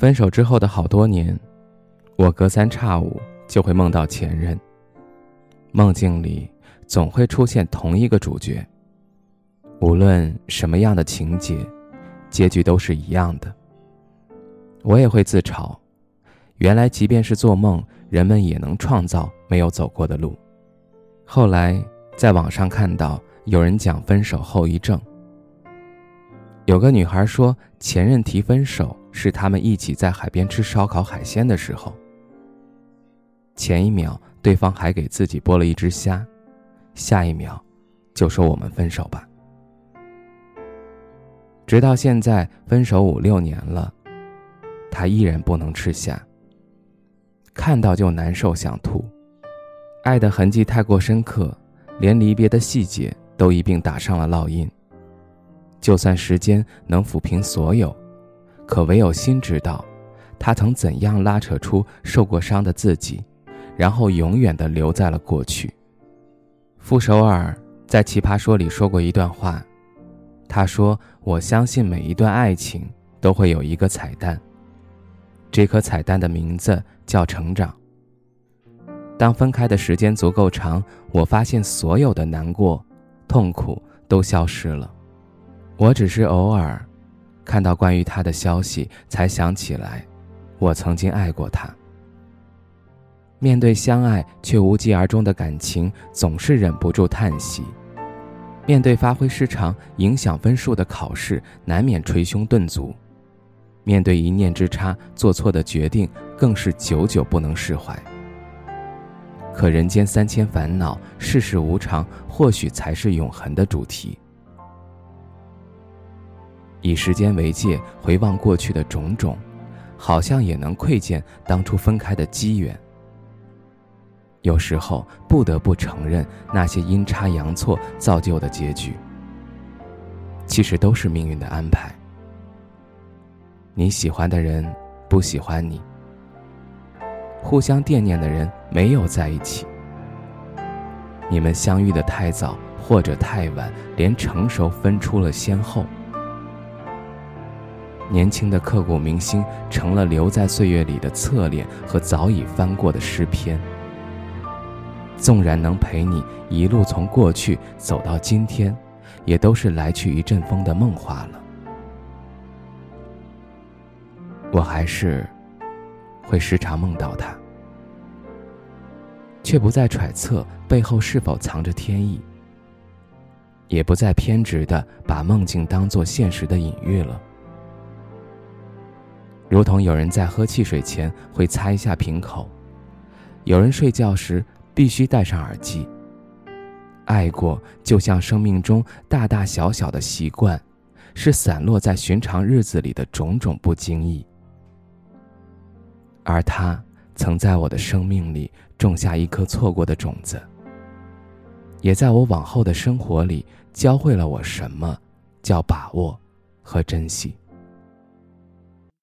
分手之后的好多年，我隔三差五就会梦到前任。梦境里总会出现同一个主角。无论什么样的情节，结局都是一样的。我也会自嘲，原来即便是做梦，人们也能创造没有走过的路。后来在网上看到有人讲分手后遗症，有个女孩说前任提分手。是他们一起在海边吃烧烤海鲜的时候。前一秒对方还给自己剥了一只虾，下一秒就说我们分手吧。直到现在分手五六年了，他依然不能吃虾。看到就难受想吐，爱的痕迹太过深刻，连离别的细节都一并打上了烙印。就算时间能抚平所有。可唯有心知道，他曾怎样拉扯出受过伤的自己，然后永远的留在了过去。傅首尔在《奇葩说》里说过一段话，他说：“我相信每一段爱情都会有一个彩蛋，这颗彩蛋的名字叫成长。当分开的时间足够长，我发现所有的难过、痛苦都消失了，我只是偶尔。”看到关于他的消息，才想起来，我曾经爱过他。面对相爱却无疾而终的感情，总是忍不住叹息；面对发挥失常、影响分数的考试，难免捶胸顿足；面对一念之差做错的决定，更是久久不能释怀。可人间三千烦恼，世事无常，或许才是永恒的主题。以时间为界，回望过去的种种，好像也能窥见当初分开的机缘。有时候不得不承认，那些阴差阳错造就的结局，其实都是命运的安排。你喜欢的人不喜欢你，互相惦念的人没有在一起，你们相遇的太早或者太晚，连成熟分出了先后。年轻的刻骨铭心，成了留在岁月里的侧脸和早已翻过的诗篇。纵然能陪你一路从过去走到今天，也都是来去一阵风的梦话了。我还是会时常梦到他，却不再揣测背后是否藏着天意，也不再偏执的把梦境当作现实的隐喻了。如同有人在喝汽水前会擦一下瓶口，有人睡觉时必须戴上耳机。爱过就像生命中大大小小的习惯，是散落在寻常日子里的种种不经意。而他曾在我的生命里种下一颗错过的种子，也在我往后的生活里教会了我什么叫把握和珍惜。